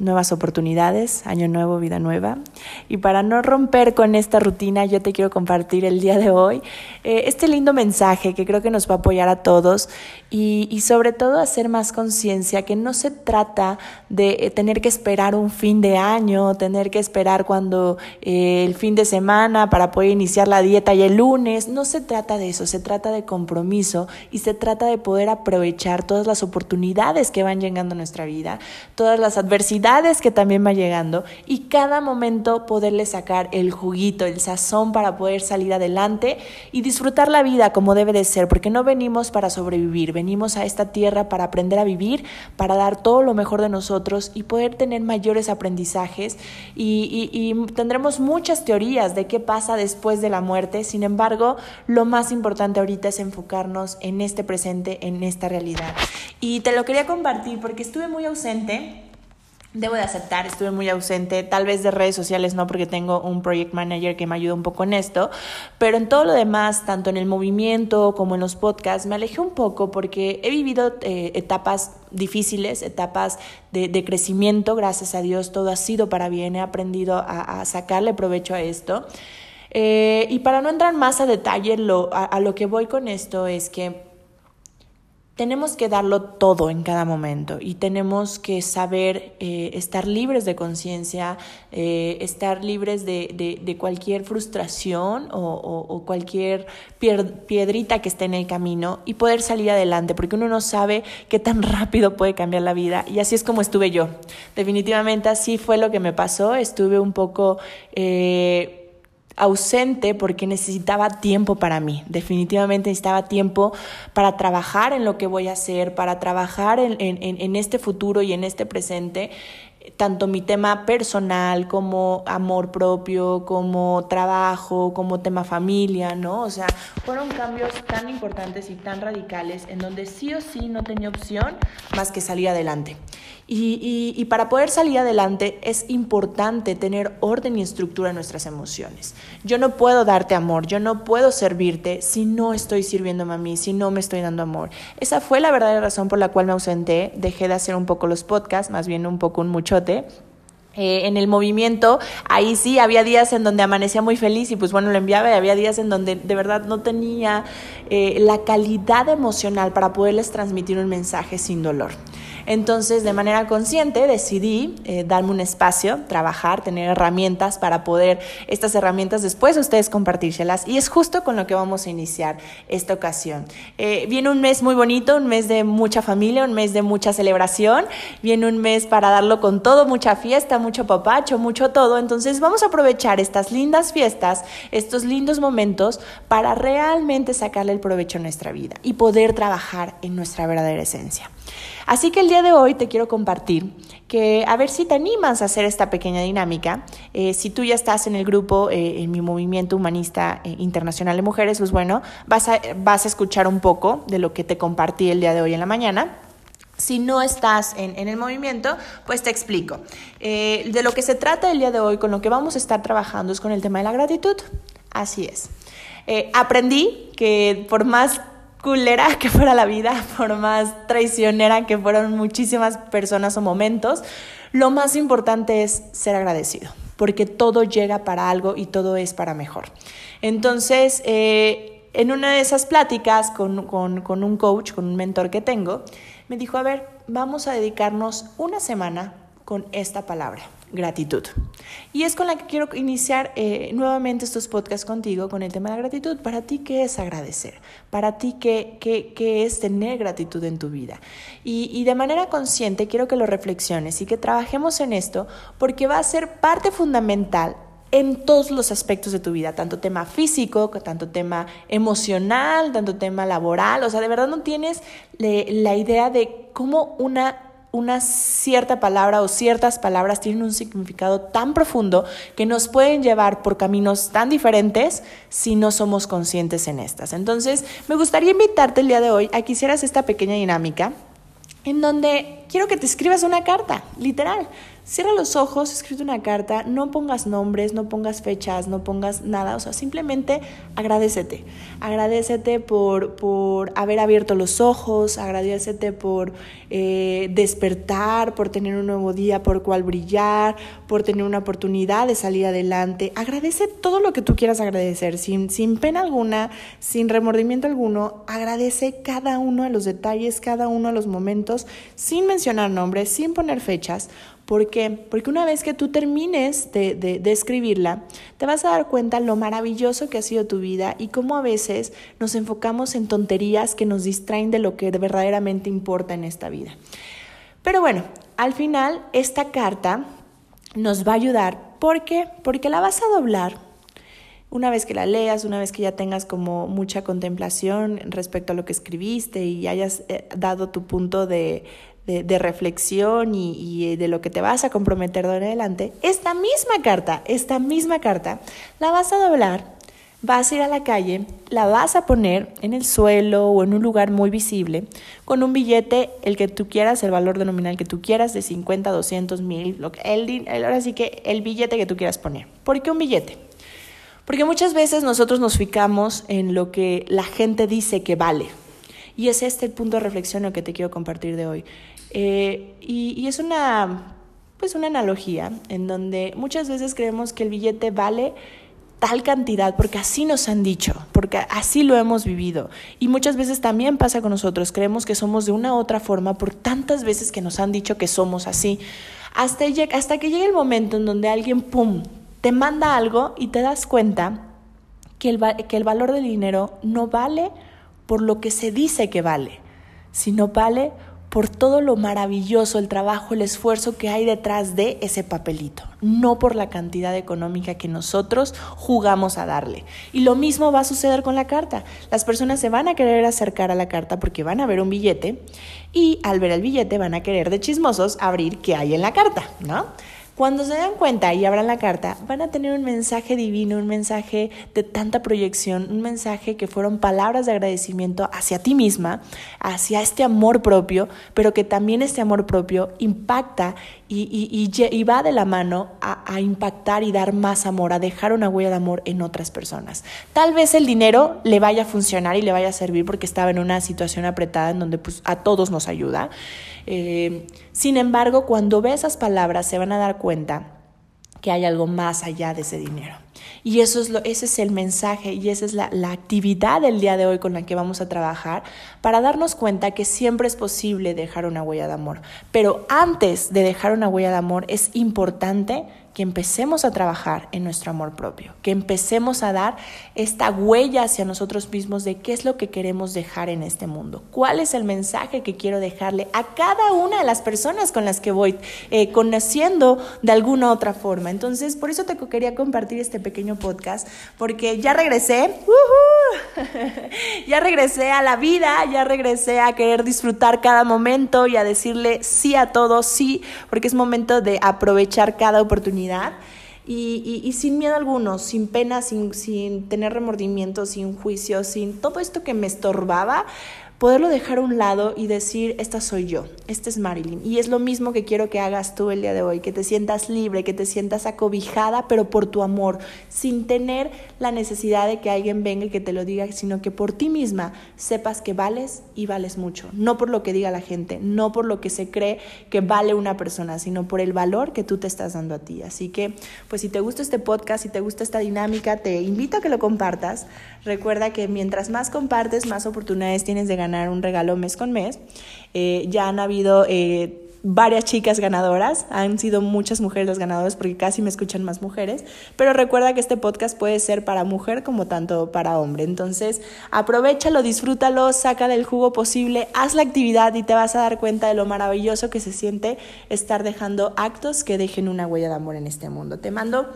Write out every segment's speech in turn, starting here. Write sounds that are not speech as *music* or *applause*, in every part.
nuevas oportunidades, año nuevo, vida nueva. Y para no romper con esta rutina, yo te quiero compartir el día de hoy eh, este lindo mensaje que creo que nos va a apoyar a todos y, sobre todo hacer más conciencia que no se trata de eh, tener que esperar un fin de año, tener que esperar cuando eh, el fin de semana para poder iniciar la dieta y el lunes. No se trata de eso, se trata de compromiso y se trata de poder aprovechar todas las oportunidades que van llegando a nuestra vida, todas las adversidades que también va llegando y cada momento poderle sacar el juguito, el sazón para poder salir adelante y disfrutar la vida como debe de ser, porque no venimos para sobrevivir, venimos a esta tierra para aprender a vivir, para dar todo lo mejor de nosotros y poder tener mayores aprendizajes y, y tendremos muchas teorías de qué pasa después de la muerte, sin embargo, lo más importante ahorita es enfocarnos en este presente, en esta realidad. Y te lo quería compartir porque estuve muy ausente Debo de aceptar, estuve muy ausente, tal vez de redes sociales no, porque tengo un project manager que me ayuda un poco en esto, pero en todo lo demás, tanto en el movimiento como en los podcasts, me alejé un poco porque he vivido eh, etapas difíciles, etapas de, crecimiento, gracias a Dios todo ha sido para bien, he aprendido a, sacarle provecho a esto. Eh, y para no entrar más a detalle, a lo que voy con esto es que tenemos que darlo todo en cada momento y tenemos que saber eh, estar libres de conciencia, eh, estar libres de, cualquier frustración o, cualquier piedrita que esté en el camino y poder salir adelante, porque uno no sabe qué tan *laughs* rápido puede cambiar la vida y así es como estuve yo. Definitivamente así fue lo que me pasó, estuve un poco... Eh, ausente porque necesitaba tiempo para mí. Definitivamente necesitaba tiempo para trabajar en lo que voy a hacer, para trabajar en, en, este futuro y en este presente tanto mi tema personal como amor propio, como trabajo, como tema familia, ¿no? O sea, fueron cambios tan importantes y tan radicales en donde sí o sí no tenía opción más que salir adelante. Y, y, para poder salir adelante es importante tener orden y estructura en nuestras emociones. Yo no puedo darte amor, yo no puedo servirte si no estoy sirviéndome a mí, si no me estoy dando amor. Esa fue la verdadera razón por la cual me ausenté, dejé de hacer un poco los podcasts, más bien un poco un Eh, en el movimiento, ahí sí había días en donde amanecía muy feliz y pues bueno, lo enviaba y había días en donde de verdad no tenía eh, la calidad emocional para poderles transmitir un mensaje sin dolor. Entonces, de manera consciente, decidí eh, darme un espacio, trabajar, tener herramientas para poder estas herramientas después ustedes compartírselas. Y es justo con lo que vamos a iniciar esta ocasión. Eh, viene un mes muy bonito, un mes de mucha familia, un mes de mucha celebración, viene un mes para darlo con todo, mucha fiesta, mucho papacho, mucho todo. Entonces, vamos a aprovechar estas lindas fiestas, estos lindos momentos para realmente sacarle el provecho a nuestra vida y poder trabajar en nuestra verdadera esencia. Así que el día de hoy te quiero compartir que a ver si te animas a hacer esta pequeña dinámica. Eh, si tú ya estás en el grupo, eh, en mi movimiento humanista eh, internacional de mujeres, pues bueno, vas a, vas a escuchar un poco de lo que te compartí el día de hoy en la mañana. Si no estás en, en, el movimiento, pues te explico. de lo que se trata el día de hoy, con lo que vamos a estar trabajando es con el tema de la gratitud. Así es. aprendí que por más culera que fuera la vida, *laughs* por más traicionera que fueron muchísimas personas o momentos, lo más importante es ser agradecido, porque todo llega para algo y todo es para mejor. Entonces, eh, en una de esas pláticas con, con un coach, con un mentor que tengo, me dijo, a ver, vamos a dedicarnos una semana con esta palabra gratitud. Y es con la que quiero iniciar eh, nuevamente estos podcasts contigo con el tema de la gratitud. Para ti, ¿qué es agradecer? Para ti, ¿qué, qué, es tener gratitud en tu vida? Y, y de manera consciente quiero que lo reflexiones y que trabajemos en esto porque va a ser parte fundamental en todos los aspectos de tu vida, tanto tema físico, tanto tema emocional, tanto tema laboral, o sea, de verdad no tienes la idea de cómo una una cierta palabra o ciertas palabras tienen un significado tan profundo que nos pueden llevar por caminos tan diferentes si no somos conscientes en estas. Entonces, me gustaría invitarte el día de hoy a que hicieras esta pequeña dinámica en donde quiero que te escribas una carta, literal. Cierra los ojos, escribe una carta, no pongas nombres, no pongas fechas, no pongas nada, o sea, simplemente agradecete. Agradecete por, por haber abierto los ojos, agradecete por eh, despertar, por tener un nuevo día por cual brillar, por tener una oportunidad de salir adelante. Agradece todo lo que tú quieras agradecer, sin, sin pena alguna, sin remordimiento alguno. Agradece cada uno de los detalles, cada uno de los momentos, sin mencionar nombres, sin poner fechas ¿Por qué? Porque una vez que tú termines de, de, escribirla, te vas a dar cuenta lo maravilloso que ha sido tu vida y cómo a veces nos enfocamos en tonterías que nos distraen de lo que verdaderamente importa en esta vida. Pero bueno, al final esta carta nos va a ayudar. ¿Por qué? Porque la vas a doblar una vez que la leas, una vez que ya tengas como mucha contemplación respecto a lo que escribiste y hayas eh, dado tu punto de, de, reflexión y, de lo que te vas a comprometer de adelante, esta misma carta, esta misma carta, la vas a doblar, vas a ir a la calle, la vas a poner en el suelo o en un lugar muy visible, con un billete, el que tú quieras, el valor de nominal que tú quieras, de 50, 200, mil, lo que, el, ahora sí que el billete que tú quieras poner. ¿Por qué un billete? Porque muchas veces nosotros nos fijamos en lo que la gente dice que vale. Y es este el punto de reflexión que te quiero compartir de hoy. Eh, y, es una, pues una analogía en donde muchas veces creemos que el billete vale tal cantidad, porque así nos han dicho, porque así lo hemos vivido. Y muchas veces también pasa con nosotros, creemos que somos de una otra forma por tantas veces que nos han dicho que somos así. Hasta, hasta que llega el momento en donde alguien, ¡pum!, te manda algo y te das cuenta que el, que el valor del dinero no vale por lo que se dice que vale, sino vale por todo lo maravilloso, el trabajo, el esfuerzo que hay detrás de ese papelito, no por la cantidad económica que nosotros jugamos a darle. Y lo mismo va a suceder con la carta. Las personas se van a querer acercar a la carta porque van a ver un billete y al ver el billete van a querer de chismosos abrir qué hay en la carta, ¿no? Cuando se dan cuenta y abran la carta, van a tener un mensaje divino, un mensaje de tanta proyección, un mensaje que fueron palabras de agradecimiento hacia ti misma, hacia este amor propio, pero que también este amor propio impacta y, va de la mano a, impactar y dar más amor, a dejar una huella de amor en otras personas. Tal vez el dinero le vaya a funcionar y le vaya a servir porque estaba en una situación apretada en donde pues, a todos nos ayuda. Eh, sin embargo, cuando ve esas palabras se van a dar cuenta que hay algo más allá de ese dinero. Y eso es lo, ese es el mensaje y esa es la, la, actividad del día de hoy con la que vamos a trabajar para darnos cuenta que siempre es posible dejar una huella de amor. Pero antes de dejar una huella de amor es importante que empecemos a trabajar en nuestro amor propio, que empecemos a dar esta huella hacia nosotros mismos de qué es lo que queremos dejar en este mundo, cuál es el mensaje que quiero dejarle a cada una de las personas con las que voy eh, conociendo de alguna otra forma. Entonces, por eso te quería compartir este pequeño podcast, porque ya regresé, *laughs* ya regresé a la vida, ya regresé a querer disfrutar cada momento y a decirle sí a todo, sí, porque es momento de aprovechar cada oportunidad. Y, sin miedo alguno, sin pena, sin, sin tener remordimiento, sin juicio, sin todo esto que me estorbaba, poderlo dejar a un lado y decir, esta soy yo, esta es Marilyn. Y es lo mismo que quiero que hagas tú el día de hoy, que te sientas libre, que te sientas acobijada, pero por tu amor, sin tener la necesidad de que alguien venga y que te lo diga, sino que por ti misma sepas que vales y vales mucho. No por lo que diga la gente, no por lo que se cree que vale una persona, sino por el valor que tú te estás dando a ti. Así que, pues si te gusta este podcast, si te gusta esta dinámica, te invito a que lo compartas. Recuerda que mientras más compartes, más oportunidades tienes de ganar un regalo mes con mes. Eh, ya han habido eh, varias chicas ganadoras, han sido muchas mujeres las ganadoras porque casi me escuchan más mujeres, pero recuerda que este podcast puede ser para mujer como tanto para hombre. Entonces, aprovechalo, disfrútalo, saca del jugo posible, haz la actividad y te vas a dar cuenta de lo maravilloso que se siente estar dejando actos que dejen una huella de amor en este mundo. Te mando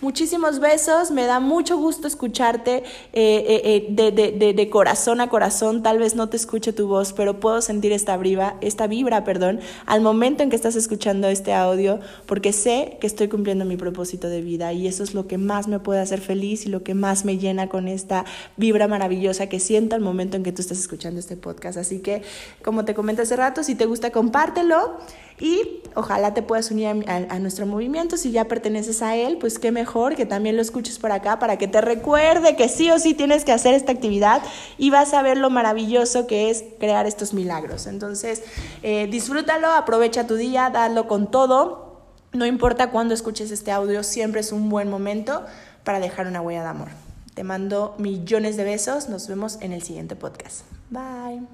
Muchísimos besos, me da mucho gusto escucharte eh, eh, de, de, de, corazón a corazón. Tal vez no te escuche tu voz, pero puedo sentir esta vibra, esta vibra, perdón, al momento en que estás escuchando este audio, porque sé que estoy cumpliendo mi propósito de vida y eso es lo que más me puede hacer feliz y lo que más me llena con esta vibra maravillosa que siento al momento en que tú estás escuchando este podcast. Así que, como te comenté hace rato, si te gusta, compártelo y ojalá te puedas unir a, nuestro movimiento. Si ya perteneces a él, pues qué que también lo escuches por acá para que te recuerde que sí o sí tienes que hacer esta actividad y vas a ver lo maravilloso que es crear estos milagros. Entonces, eh, disfrútalo, aprovecha tu día, dalo con todo. No importa cuándo escuches este audio, siempre es un buen momento para dejar una huella de amor. Te mando millones de besos. Nos vemos en el siguiente podcast. Bye.